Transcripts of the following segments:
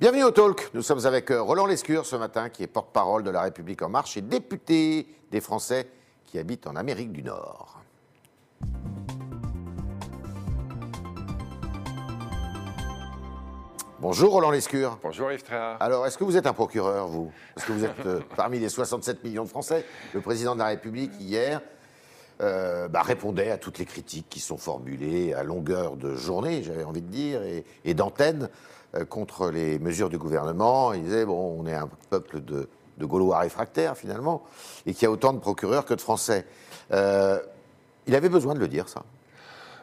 Bienvenue au Talk. Nous sommes avec euh, Roland Lescure ce matin, qui est porte-parole de La République En Marche et député des Français qui habitent en Amérique du Nord. Bonjour Roland Lescure. Bonjour Yves Tréhard. Alors, est-ce que vous êtes un procureur, vous? Est-ce que vous êtes euh, parmi les 67 millions de Français? Le président de la République, hier, euh, bah, répondait à toutes les critiques qui sont formulées à longueur de journée, j'avais envie de dire, et, d'antenne euh, contre les mesures du gouvernement. Il disait, bon, on est un peuple de, Gaulois réfractaires, finalement, et qu'il y a autant de procureurs que de Français. Euh, il avait besoin de le dire, ça.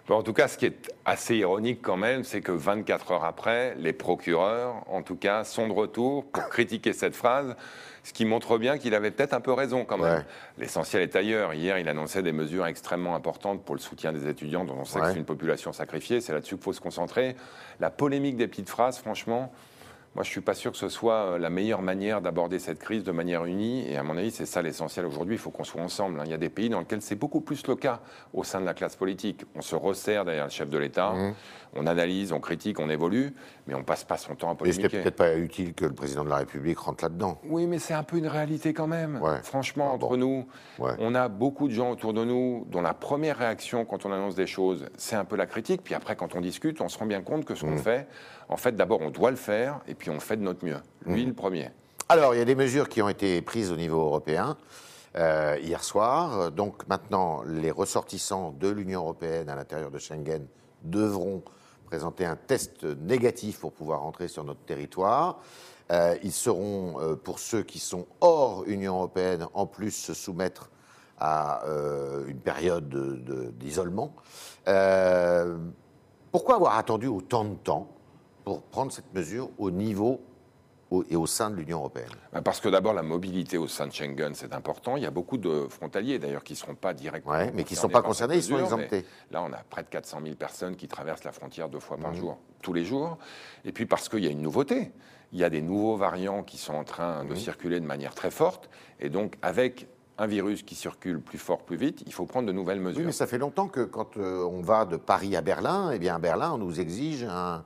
En tout cas, ce qui est assez ironique quand même, c'est que 24 heures après, les procureurs, en tout cas, sont de retour pour critiquer cette phrase, ce qui montre bien qu'il avait peut-être un peu raison quand même. Ouais. L'essentiel est ailleurs. Hier, il annonçait des mesures extrêmement importantes pour le soutien des étudiants, dont on sait que c'est une population sacrifiée. C'est là-dessus qu'il faut se concentrer. La polémique des petites phrases, franchement, moi, je suis pas sûr que ce soit euh, la meilleure manière d'aborder cette crise de manière unie. Et à mon avis, c'est ça l'essentiel aujourd'hui. Il faut qu'on soit ensemble. hein. Il y a des pays dans lesquels c'est beaucoup plus le cas au sein de la classe politique. On se resserre derrière le chef de l'État, Mmh. On analyse, on critique, on évolue, mais on passe pas son temps à Mais c'était polémiquer. peut-être pas utile que le président de la République rentre là-dedans. Oui, mais c'est un peu une réalité quand même. Ouais. Franchement, Ah bon. entre nous, Ouais. on a beaucoup de gens autour de nous dont la première réaction quand on annonce des choses, c'est un peu la critique. Puis après, quand on discute, on se rend bien compte que ce Mmh. qu'on fait, en fait, d'abord, on doit le faire, et puis on fait de notre mieux. Lui, Mmh. le premier. Alors, il y a des mesures qui ont été prises au niveau européen euh, hier soir. Donc maintenant, les ressortissants de l'Union européenne à l'intérieur de Schengen devront présenter un test négatif pour pouvoir entrer sur notre territoire. Euh, ils seront, euh, pour ceux qui sont hors Union européenne, en plus se soumettre à euh, une période de- de- d'isolement. Pourquoi avoir attendu autant de temps pour prendre cette mesure au niveau au- et au sein de l'Union européenne Bah, Parce que d'abord, la mobilité au sein de Schengen, c'est important. Il y a beaucoup de frontaliers, d'ailleurs, qui ne seront pas directement Ouais, mais qui sont concernés pas concernés, ils sont exemptés. Là, on a près de 400 000 personnes qui traversent la frontière deux fois par Mhm. jour, tous les jours. Et puis parce qu'il y a une nouveauté. Il y a des nouveaux variants qui sont en train de circuler de manière très forte. Et donc, avec un virus qui circule plus fort, plus vite, il faut prendre de nouvelles mesures. Oui, mais ça fait longtemps que quand euh, on va de Paris à Berlin, eh bien à Berlin, on nous exige un,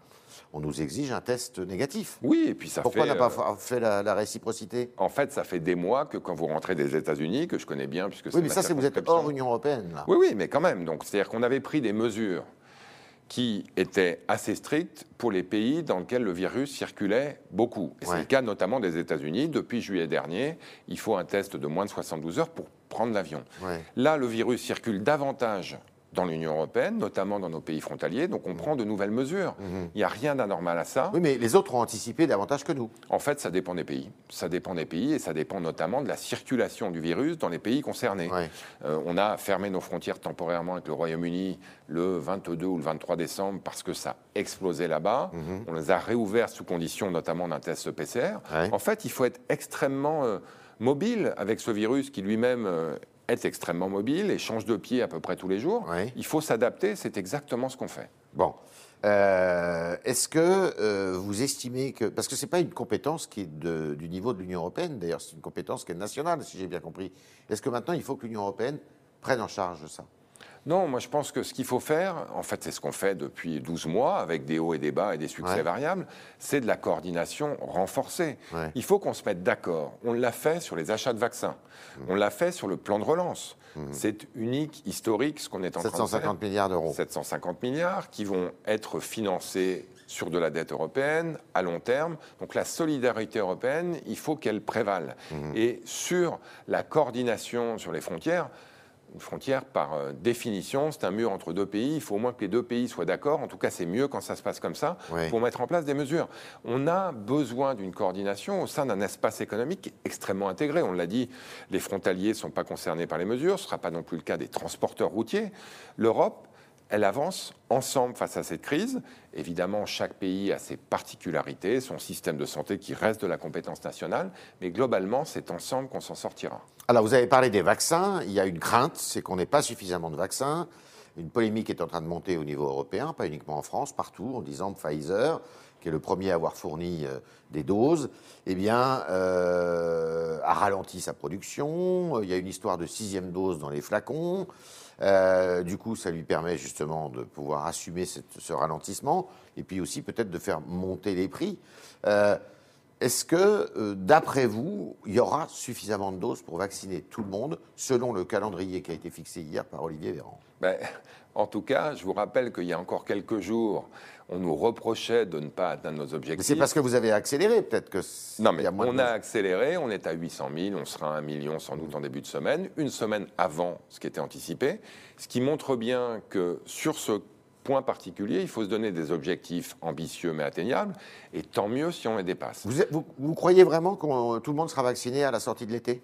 on nous exige un test négatif. Oui, et puis ça Pourquoi fait... n'a pas euh, fa- fait la, la réciprocité? En fait, ça fait des mois que quand vous rentrez des États-unis, que je connais bien, puisque Oui, mais ma ça, c'est vous êtes hors Union européenne, là. Oui, oui, mais quand même. Donc, c'est-à-dire qu'on avait pris des mesures qui étaient assez strictes pour les pays dans lesquels le virus circulait beaucoup. Et Ouais. c'est le cas notamment des États-Unis. Depuis juillet dernier, il faut un test de moins de 72 heures pour prendre l'avion. Ouais. Là, le virus circule davantage dans l'Union européenne, notamment dans nos pays frontaliers, donc on prend de nouvelles mesures. Il n'y a rien d'anormal à ça. Mhm. Oui, mais les autres ont anticipé davantage que nous. En fait, ça dépend des pays. Ça dépend des pays et ça dépend notamment de la circulation du virus dans les pays concernés. Ouais. Euh, on a fermé nos frontières temporairement avec le Royaume-Uni le 22 ou le 23 décembre parce que ça explosait là-bas. On les a réouverts sous condition notamment d'un test PCR. Ouais. En fait, il faut être extrêmement euh, mobile avec ce virus qui lui-même euh, est extrêmement mobile et change de pied à peu près tous les jours. Il faut s'adapter, c'est exactement ce qu'on fait. Bon. Euh, Est-ce que euh, vous estimez que. Parce que ce n'est pas une compétence qui est de- du niveau de l'Union européenne, d'ailleurs, c'est une compétence qui est nationale, si j'ai bien compris. Est-ce que maintenant, il faut que l'Union européenne prenne en charge ça? Non, moi je pense que ce qu'il faut faire, en fait c'est ce qu'on fait depuis 12 mois avec des hauts et des bas et des succès Ouais. variables, c'est de la coordination renforcée. Ouais. Il faut qu'on se mette d'accord. On l'a fait sur les achats de vaccins, Mmh. on l'a fait sur le plan de relance. C'est unique, historique ce qu'on est en train de faire. 750 milliards d'euros. 750 milliards qui vont être financés sur de la dette européenne à long terme. Donc la solidarité européenne, il faut qu'elle prévale. Et sur la coordination sur les frontières, une frontière, par euh, définition, c'est un mur entre deux pays. Il faut au moins que les deux pays soient d'accord. En tout cas, c'est mieux quand ça se passe comme ça pour mettre en place des mesures. On a besoin d'une coordination au sein d'un espace économique extrêmement intégré. On l'a dit, les frontaliers ne sont pas concernés par les mesures. Ce ne sera pas non plus le cas des transporteurs routiers. L'Europe, elle avance ensemble face à cette crise. Évidemment, chaque pays a ses particularités, son système de santé qui reste de la compétence nationale, mais globalement, c'est ensemble qu'on s'en sortira. Alors, vous avez parlé des vaccins. Il y a une crainte, c'est qu'on n'ait pas suffisamment de vaccins. Une polémique est en train de monter au niveau européen, pas uniquement en France, partout, en disant Pfizer qui est le premier à avoir fourni euh, des doses, eh bien, euh, a ralenti sa production. Il y a une histoire de sixième dose dans les flacons. Euh, du coup, ça lui permet justement de pouvoir assumer ce ralentissement et puis aussi peut-être de faire monter les prix. Est-ce que, d'après vous, il y aura suffisamment de doses pour vacciner tout le monde selon le calendrier qui a été fixé hier par Olivier Véran? Ben, en tout cas, je vous rappelle qu'il y a encore quelques jours, on nous reprochait de ne pas atteindre nos objectifs. c'est parce que vous avez accéléré, peut-être que. Non, mais y a moins de on a accéléré, on est à 800 000, on sera à 1 million sans doute en début de semaine, une semaine avant ce qui était anticipé, ce qui montre bien que sur ce point particulier, il faut se donner des objectifs ambitieux mais atteignables, et tant mieux si on les dépasse. Vous, êtes- vous- vous croyez vraiment que tout le monde sera vacciné à la sortie de l'été?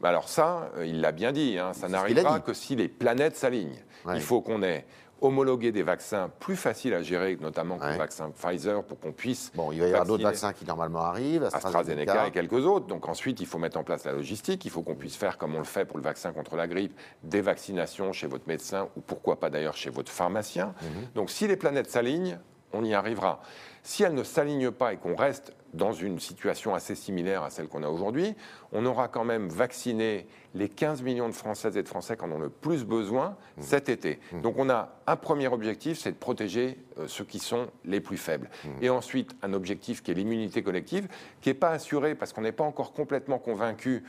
Bah alors ça, euh, il l'a bien dit, hein, ça n'arrivera que si les planètes s'alignent. Ouais. Il faut qu'on ait homologué des vaccins plus faciles à gérer, notamment que Ouais. le vaccin Pfizer, pour qu'on puisse Bon, il va y avoir d'autres vaccins qui normalement arrivent, AstraZeneca AstraZeneca. et quelques autres. Donc ensuite, il faut mettre en place la logistique. Il faut qu'on puisse faire, comme on le fait pour le vaccin contre la grippe, des vaccinations chez votre médecin ou pourquoi pas d'ailleurs chez votre pharmacien. Mhm. Donc si les planètes s'alignent, on y arrivera. Si elles ne s'alignent pas et qu'on reste dans une situation assez similaire à celle qu'on a aujourd'hui, on aura quand même vacciné les 15 millions de Françaises et de Français qui en ont le plus besoin Mhm. cet été. Donc on a un premier objectif, c'est de protéger euh, ceux qui sont les plus faibles. Mhm. Et ensuite, un objectif qui est l'immunité collective, qui n'est pas assuré parce qu'on n'est pas encore complètement convaincu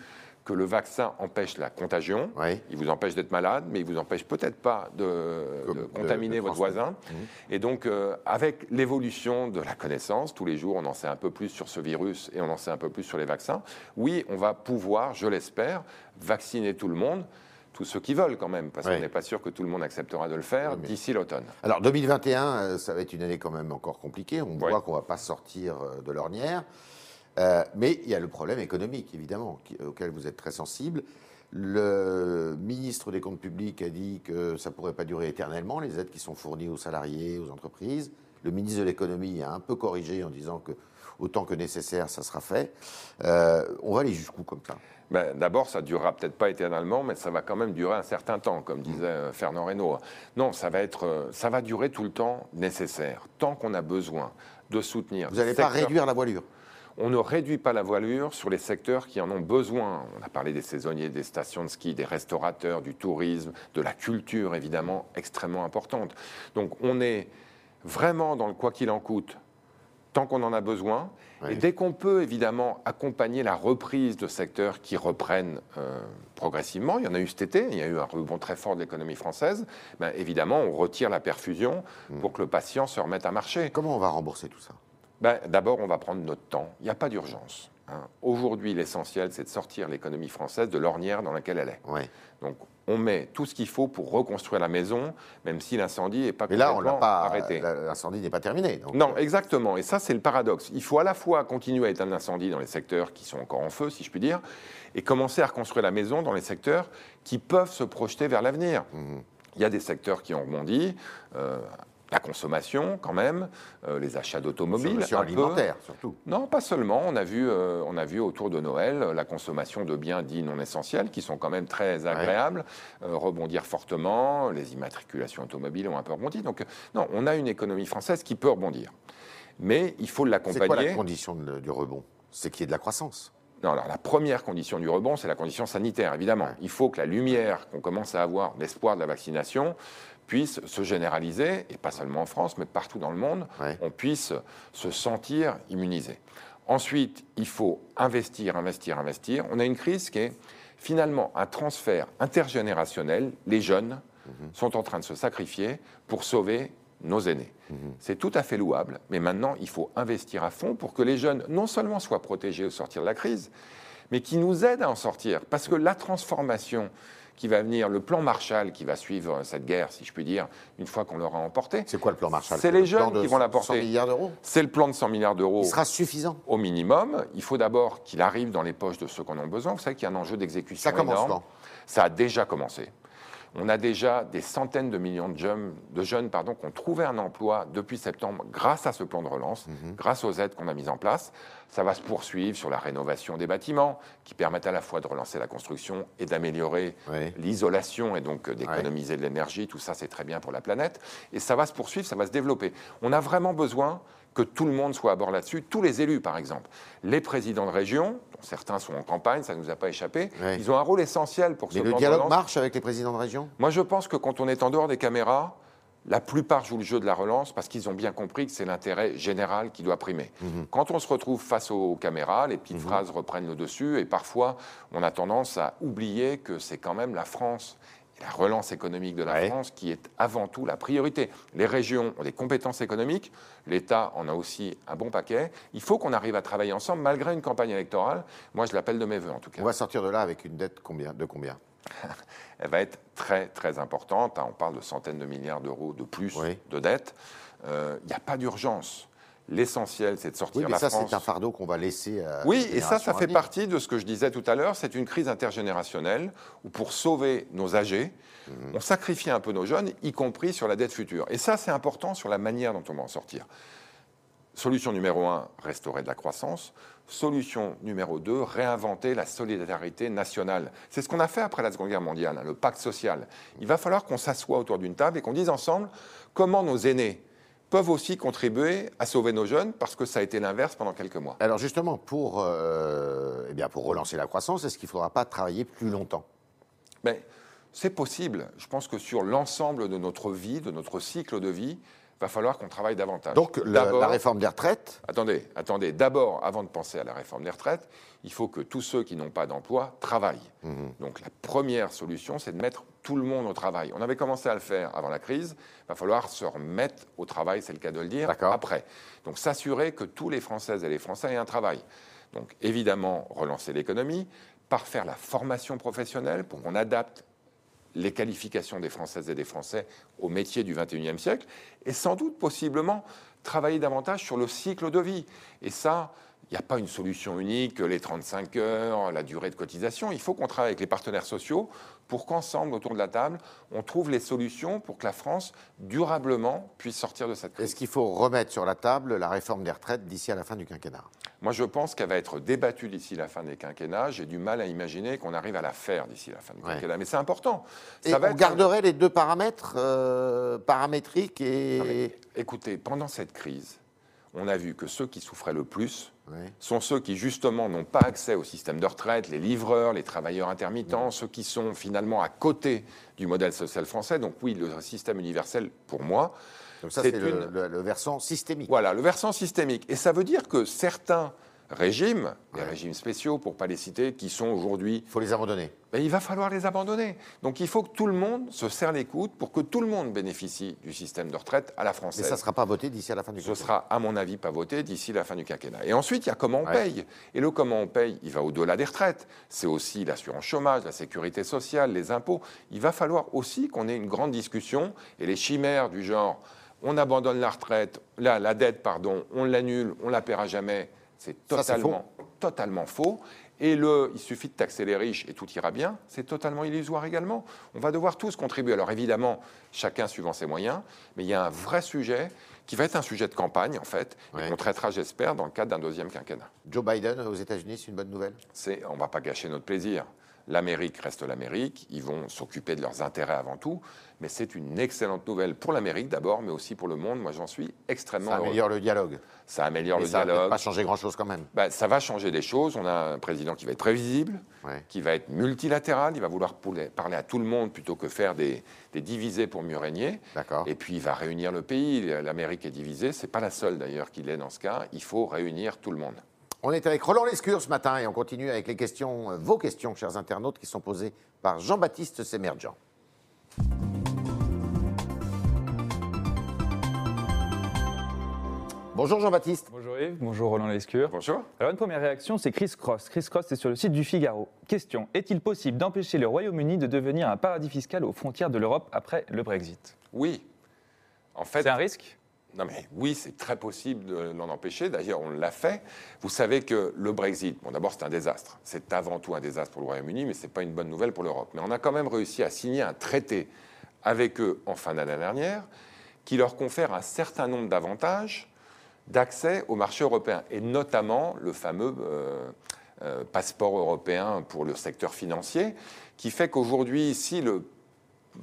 que le vaccin empêche la contagion. Oui. Il vous empêche d'être malade, mais il vous empêche peut-être pas de, Comme de de- contaminer de votre voisin. Et donc, euh, avec l'évolution de la connaissance, tous les jours, on en sait un peu plus sur ce virus et on en sait un peu plus sur les vaccins. Oui, on va pouvoir, je l'espère, vacciner tout le monde, tous ceux qui veulent quand même, parce Oui. qu'on n'est pas sûr que tout le monde acceptera de le faire Oui, mais- d'ici l'automne. Alors 2021, euh, ça va être une année quand même encore compliquée. On voit qu'on ne va pas sortir euh, de l'ornière. Euh, mais il y a le problème économique, évidemment, qui- auquel vous êtes très sensible. Le ministre des Comptes publics a dit que ça ne pourrait pas durer éternellement, les aides qui sont fournies aux salariés, aux entreprises. Le ministre de l'économie a un peu corrigé en disant que autant que nécessaire, ça sera fait. Euh, on va aller jusqu'où comme ça? Ben, D'abord, ça ne durera peut-être pas éternellement, mais ça va quand même durer un certain temps, comme disait euh, Fernand Reynaud. Non, ça va, être, ça va durer tout le temps nécessaire, tant qu'on a besoin de soutenir. Vous n'allez pas réduire la voilure On ne réduit pas la voilure sur les secteurs qui en ont besoin. On a parlé des saisonniers, des stations de ski, des restaurateurs, du tourisme, de la culture, évidemment, extrêmement importante. Donc on est vraiment dans le quoi qu'il en coûte, tant qu'on en a besoin. Oui. Et dès qu'on peut, évidemment, accompagner la reprise de secteurs qui reprennent euh, progressivement, il y en a eu cet été, il y a eu un rebond très fort de l'économie française, ben, évidemment, on retire la perfusion pour que le patient se remette à marcher. Comment on va rembourser tout ça? Ben, D'abord, on va prendre notre temps. Il n'y a pas d'urgence. hein. Aujourd'hui, l'essentiel, c'est de sortir l'économie française de l'ornière dans laquelle elle est. Ouais. Donc, on met tout ce qu'il faut pour reconstruire la maison, même si l'incendie n'est pas Mais là, on complètement l'a pas. arrêté. L'incendie n'est pas terminé. donc, Non, euh, exactement. Et ça, c'est le paradoxe. Il faut à la fois continuer à éteindre l'incendie dans les secteurs qui sont encore en feu, si je puis dire, et commencer à reconstruire la maison dans les secteurs qui peuvent se projeter vers l'avenir. Mhm. Il y a des secteurs qui ont rebondi. euh, la consommation, quand même, euh, les achats d'automobiles. peu. alimentaire, surtout. Non, pas seulement. On a vu, euh, on a vu autour de Noël euh, la consommation de biens dits non essentiels, qui sont quand même très agréables, euh, rebondir fortement. Les immatriculations automobiles ont un peu rebondi. Donc, non, on a une économie française qui peut rebondir. Mais il faut C'est quoi la l'accompagner. condition de- du rebond? C'est qu'il y ait de la croissance. Non, alors la première condition du rebond, c'est la condition sanitaire, évidemment. Il faut que la lumière qu'on commence à avoir, l'espoir de la vaccination, puisse se généraliser, et pas seulement en France, mais partout dans le monde, Ouais. on puisse se sentir immunisé. Ensuite, il faut investir, investir, investir. On a une crise qui est finalement un transfert intergénérationnel. Les jeunes sont en train de se sacrifier pour sauver nos aînés. C'est tout à fait louable, mais maintenant, il faut investir à fond pour que les jeunes, non seulement soient protégés au sortir de la crise, mais qui nous aident à en sortir. Parce que la transformation qui va venir, le plan Marshall qui va suivre cette guerre, si je puis dire, une fois qu'on l'aura emporté, C'est quoi le plan Marshall? C'est le les jeunes qui vont 100 l'apporter. milliards d'euros? C'est le plan de 100 milliards d'euros Il sera suffisant? au minimum. Il faut d'abord qu'il arrive dans les poches de ceux qui en ont besoin. Vous savez qu'il y a un enjeu d'exécution Ça commence énorme. quand? Ça a déjà commencé. On a déjà des centaines de millions de jeunes, de jeunes pardon, qui ont trouvé un emploi depuis septembre grâce à ce plan de relance, Mhm. grâce aux aides qu'on a mises en place. Ça va se poursuivre sur la rénovation des bâtiments, qui permettent à la fois de relancer la construction et d'améliorer l'isolation et donc euh, d'économiser de l'énergie. Tout ça, c'est très bien pour la planète. Et ça va se poursuivre, ça va se développer. On a vraiment besoin que tout le monde soit à bord là-dessus, tous les élus par exemple. Les présidents de région, dont certains sont en campagne, ça ne nous a pas échappé, Ouais. ils ont un rôle essentiel pour Mais ce le plan de dialogue marche avec les présidents de région? Moi, je pense que quand on est en dehors des caméras, la plupart jouent le jeu de la relance parce qu'ils ont bien compris que c'est l'intérêt général qui doit primer. Quand on se retrouve face aux caméras, les petites phrases reprennent le dessus et parfois on a tendance à oublier que c'est quand même la France et la relance économique de la Ouais. France qui est avant tout la priorité. Les régions ont des compétences économiques, l'État en a aussi un bon paquet. Il faut qu'on arrive à travailler ensemble malgré une campagne électorale. Moi, je l'appelle de mes voeux en tout cas. On va sortir de là avec une dette combien, de combien? Elle va être très très importante. hein. On parle de centaines de milliards d'euros de plus Oui. de dettes. Euh, Il n'y a pas d'urgence. L'essentiel, c'est de sortir Oui, mais la ça, France. c'est un fardeau qu'on va laisser à Oui, les et ça, ça fait partie de ce que je disais tout à l'heure. C'est une crise intergénérationnelle où, pour sauver nos âgés, Mhm. on sacrifie un peu nos jeunes, y compris sur la dette future. Et ça, c'est important sur la manière dont on va en sortir. Solution numéro un, restaurer de la croissance. Solution numéro deux, réinventer la solidarité nationale. C'est ce qu'on a fait après la Seconde Guerre mondiale, hein, le pacte social. Il va falloir qu'on s'assoie autour d'une table et qu'on dise ensemble comment nos aînés peuvent aussi contribuer à sauver nos jeunes, parce que ça a été l'inverse pendant quelques mois. Alors justement, pour, euh, eh bien, pour relancer la croissance, est-ce qu'il ne faudra pas travailler plus longtemps? Mais c'est possible. Je pense que sur l'ensemble de notre vie, de notre cycle de vie, va falloir qu'on travaille davantage. Donc la réforme des retraites, Attendez, attendez. D'abord, avant de penser à la réforme des retraites, il faut que tous ceux qui n'ont pas d'emploi travaillent. Mhm. Donc la première solution, c'est de mettre tout le monde au travail. On avait commencé à le faire avant la crise. Il va falloir se remettre au travail, c'est le cas de le dire, après. Donc s'assurer que tous les Françaises et les Français aient un travail. Donc évidemment, relancer l'économie, par faire la formation professionnelle pour qu'on adapte les qualifications des Françaises et des Français au métier du 21e siècle, et sans doute possiblement travailler davantage sur le cycle de vie. Et ça, il n'y a pas une solution unique, les 35 heures, la durée de cotisation. Il faut qu'on travaille avec les partenaires sociaux pour qu'ensemble, autour de la table, on trouve les solutions pour que la France, durablement, puisse sortir de cette crise. est-ce qu'il faut remettre sur la table la réforme des retraites d'ici à la fin du quinquennat? Moi, je pense qu'elle va être débattue d'ici la fin des quinquennats. J'ai du mal à imaginer qu'on arrive à la faire d'ici la fin du Ouais. quinquennat. Mais c'est important. Et Ça va on être- garderait les deux paramètres euh, paramétriques et... Non, mais écoutez, pendant cette crise, on a vu que ceux qui souffraient le plus Sont ceux qui, justement, n'ont pas accès au système de retraite, les livreurs, les travailleurs intermittents, ceux qui sont finalement à côté du modèle social français. Donc oui, le système universel, pour moi, Donc ça, c'est le versant systémique. voilà, le versant systémique. Et ça veut dire que certains régimes, les Ouais. régimes spéciaux, pour pas les citer, qui sont aujourd'hui Il faut les abandonner. ben, il va falloir les abandonner. Donc il faut que tout le monde se serre les coudes pour que tout le monde bénéficie du système de retraite à la Mais française. ça ne sera pas voté d'ici à la fin du Ce quinquennat. sera, à mon avis, pas voté d'ici la fin du quinquennat. Et ensuite, il y a comment on Ouais. paye. Et le comment on paye, il va au-delà des retraites. C'est aussi l'assurance chômage, la sécurité sociale, les impôts. Il va falloir aussi qu'on ait une grande discussion. Et les chimères du genre, on abandonne la retraite, la, la dette, pardon, on l'annule, on la paiera jamais, c'est Ça, c'est totalement, totalement faux. Et le, il suffit de taxer les riches et tout ira bien, c'est totalement illusoire également. On va devoir tous contribuer. Alors évidemment, chacun suivant ses moyens, mais il y a un vrai sujet qui va être un sujet de campagne en fait, et Ouais. qu'on traitera, j'espère, dans le cadre d'un deuxième quinquennat. Joe Biden aux États-Unis, c'est une bonne nouvelle? C'est, on ne va pas gâcher notre plaisir. L'Amérique reste l'Amérique, ils vont s'occuper de leurs intérêts avant tout, mais c'est une excellente nouvelle pour l'Amérique d'abord, mais aussi pour le monde. Moi, j'en suis extrêmement Ça heureux. améliore le dialogue. Ça améliore Mais le ça va dialogue. pas changer grand-chose quand même. Bah, ça va changer des choses. On a un président qui va être prévisible, Ouais. qui va être multilatéral. Il va vouloir parler à tout le monde plutôt que faire des, des divisés pour mieux régner. D'accord. Et puis il va réunir le pays. L'Amérique est divisée. C'est pas la seule d'ailleurs qu'il est dans ce cas. Il faut réunir tout le monde. On est avec Roland Lescure ce matin et on continue avec les questions, euh, vos questions, chers internautes, qui sont posées par Jean-Baptiste Sémergent. Bonjour Jean-Baptiste. Bonjour Yves, bonjour Roland Lescure. Bonjour. Alors une première réaction, c'est Chris Cross. Chris Cross est sur le site du Figaro. Question, est-il possible d'empêcher le Royaume-Uni de devenir un paradis fiscal aux frontières de l'Europe après le Brexit? Oui. En fait, C'est un risque? Non mais oui, c'est très possible de l'en empêcher. D'ailleurs, on l'a fait. Vous savez que le Brexit, bon d'abord c'est un désastre. C'est avant tout un désastre pour le Royaume-Uni, mais c'est pas une bonne nouvelle pour l'Europe. Mais on a quand même réussi à signer un traité avec eux en fin d'année dernière qui leur confère un certain nombre d'avantages d'accès au marché européen, et notamment le fameux euh, euh, passeport européen pour le secteur financier, qui fait qu'aujourd'hui, si le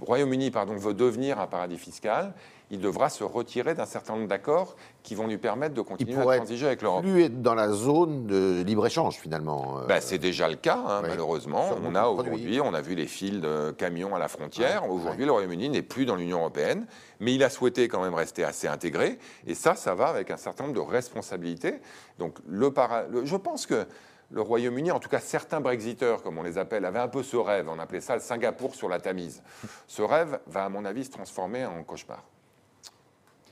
Royaume-Uni pardon, veut devenir un paradis fiscal, il devra se retirer d'un certain nombre d'accords qui vont lui permettre de Il continuer à transiger avec l'Europe. plus être dans la zone de libre-échange, finalement. euh, Ben, c'est déjà le cas, hein, malheureusement. Sur On a aujourd'hui, on a vu les fils de camions à la frontière. Ouais, Aujourd'hui, le Royaume-Uni n'est plus dans l'Union européenne, mais il a souhaité quand même rester assez intégré. Et ça, ça va avec un certain nombre de responsabilités. Donc, le para- le- je pense que le Royaume-Uni, en tout cas certains Brexiteurs, comme on les appelle, avaient un peu ce rêve. On appelait ça le Singapour sur la Tamise. Ce rêve va, à mon avis, se transformer en cauchemar.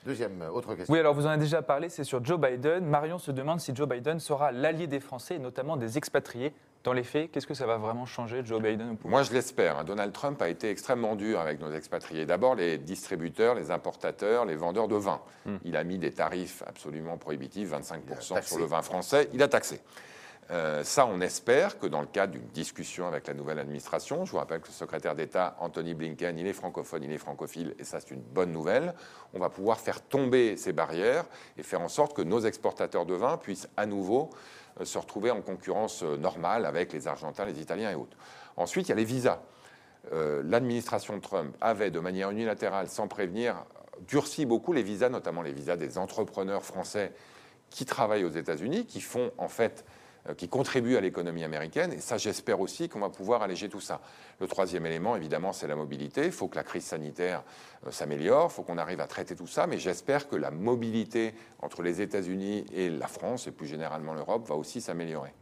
Deuxième, euh, autre question. Oui, alors vous en avez déjà parlé, c'est sur Joe Biden. Marion se demande si Joe Biden sera l'allié des Français, et notamment des expatriés. Dans les faits, qu'est-ce que ça va vraiment changer, Joe Biden au pouvoir? Moi, je l'espère. hein. Donald Trump a été extrêmement dur avec nos expatriés. D'abord, les distributeurs, les importateurs, les vendeurs de vin. Il a mis des tarifs absolument prohibitifs, 25% taxé. sur le vin français. Il a taxé. Euh, ça, on espère que dans le cadre d'une discussion avec la nouvelle administration, je vous rappelle que le secrétaire d'État, Anthony Blinken, il est francophone, il est francophile, et ça, c'est une bonne nouvelle, on va pouvoir faire tomber ces barrières et faire en sorte que nos exportateurs de vin puissent à nouveau euh, se retrouver en concurrence euh, normale avec les Argentins, les Italiens et autres. Ensuite, il y a les visas. L'administration Trump avait, de manière unilatérale, sans prévenir, durci beaucoup les visas, notamment les visas des entrepreneurs français qui travaillent aux États-Unis, qui font en fait, qui contribuent à l'économie américaine. Et ça, j'espère aussi qu'on va pouvoir alléger tout ça. Le troisième élément, évidemment, c'est la mobilité. Il faut que la crise sanitaire euh, s'améliore, il faut qu'on arrive à traiter tout ça. Mais j'espère que la mobilité entre les États-Unis et la France, et plus généralement l'Europe, va aussi s'améliorer.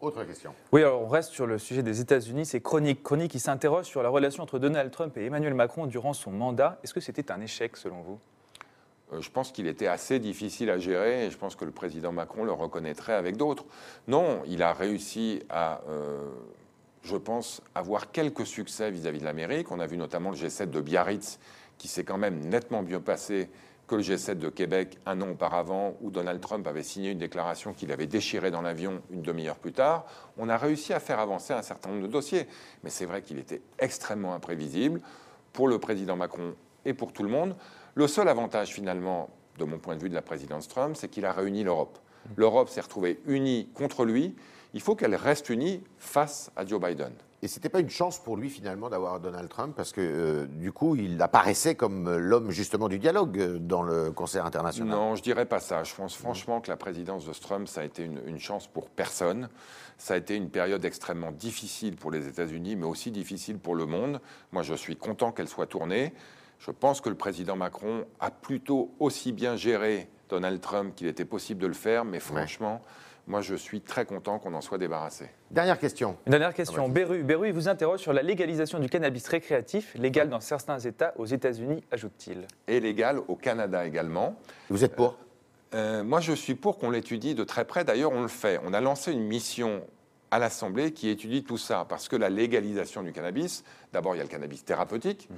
Autre question. Oui, alors on reste sur le sujet des États-Unis. C'est Chronique. Chronique qui s'interroge sur la relation entre Donald Trump et Emmanuel Macron durant son mandat. Est-ce que c'était un échec selon vous? Euh, je pense qu'il était assez difficile à gérer et je pense que le président Macron le reconnaîtrait avec d'autres. Non, il a réussi à, euh, je pense, avoir quelques succès vis-à-vis de l'Amérique. On a vu notamment le G7 de Biarritz qui s'est quand même nettement mieux passé que le G7 de Québec un an auparavant, où Donald Trump avait signé une déclaration qu'il avait déchirée dans l'avion une demi-heure plus tard. On a réussi à faire avancer un certain nombre de dossiers. Mais c'est vrai qu'il était extrêmement imprévisible pour le président Macron et pour tout le monde. Le seul avantage finalement, de mon point de vue de la présidence Trump, c'est qu'il a réuni l'Europe. L'Europe s'est retrouvée unie contre lui. Il faut qu'elle reste unie face à Joe Biden. Et c'était pas une chance pour lui finalement d'avoir Donald Trump parce que euh, du coup il apparaissait comme euh, l'homme justement du dialogue euh, dans le concert international. Non, je dirais pas ça. Je pense franchement que la présidence de Trump, ça a été une, une chance pour personne. Ça a été une période extrêmement difficile pour les États-Unis, mais aussi difficile pour le monde. Moi, je suis content qu'elle soit tournée. Je pense que le président Macron a plutôt aussi bien géré Donald Trump qu'il était possible de le faire, mais franchement, moi, je suis très content qu'on en soit débarrassé. Dernière question. Une dernière question. Beru, Beru, il vous interroge sur la légalisation du cannabis récréatif, légal dans certains États aux États-Unis, ajoute-t-il. Et légal au Canada également. Vous êtes pour? Euh, moi, je suis pour qu'on l'étudie de très près. D'ailleurs, on le fait. On a lancé une mission à l'Assemblée qui étudie tout ça, parce que la légalisation du cannabis, d'abord, il y a le cannabis thérapeutique,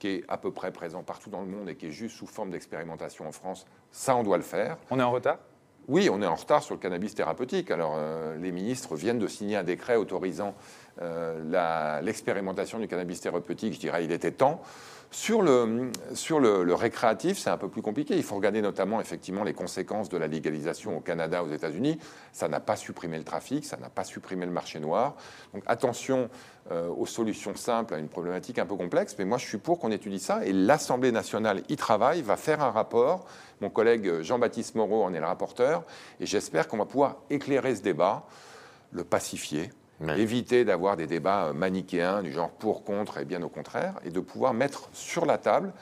qui est à peu près présent partout dans le monde et qui est juste sous forme d'expérimentation en France. Ça, on doit le faire. On est en retard? Oui, on est en retard sur le cannabis thérapeutique. Alors, euh, les ministres viennent de signer un décret autorisant euh, l'expérimentation du cannabis thérapeutique. Je dirais, il était temps. Sur le, récréatif, c'est un peu plus compliqué. Il faut regarder notamment effectivement les conséquences de la légalisation au Canada, aux États-Unis. Ça n'a pas supprimé le trafic, ça n'a pas supprimé le marché noir. Donc attention euh, aux solutions simples à une problématique un peu complexe. Mais moi, je suis pour qu'on étudie ça. Et l'Assemblée nationale y travaille, va faire un rapport. Mon collègue Jean-Baptiste Moreau en est le rapporteur. Et j'espère qu'on va pouvoir éclairer ce débat, le pacifier. Éviter d'avoir des débats euh, manichéens du genre pour, contre et bien au contraire, et de pouvoir mettre sur la table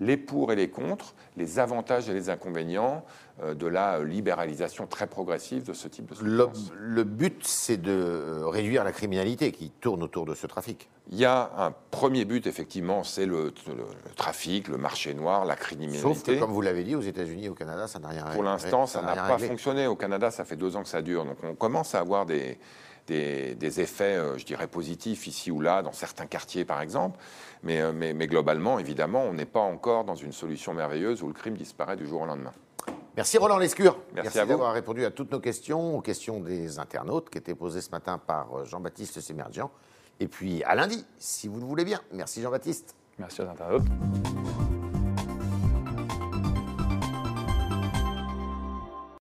les pour et les contre, les avantages et les inconvénients euh, de la euh, libéralisation très progressive de ce type de substance. le but, c'est de réduire la criminalité qui tourne autour de ce trafic. Il y a un premier but, effectivement, c'est le, le- le trafic, le marché noir, la criminalité. Sauf que, comme vous l'avez dit, aux États-Unis au Canada, ça n'a rien Pour l'instant, ça n'a pas réglé. fonctionné. Au Canada, ça fait deux ans que ça dure. Donc on commence à avoir des, des, des effets, euh, je dirais, positifs ici ou là, dans certains quartiers, par exemple. Mais, euh, mais, mais globalement, évidemment, on n'est pas encore dans une solution merveilleuse où le crime disparaît du jour au lendemain. Merci Roland Lescure. Merci à vous. d'avoir répondu à toutes nos questions, aux questions des internautes qui étaient posées ce matin par euh, Jean-Baptiste Sémergian. Et puis à lundi, si vous le voulez bien. Merci Jean-Baptiste. Merci aux internautes.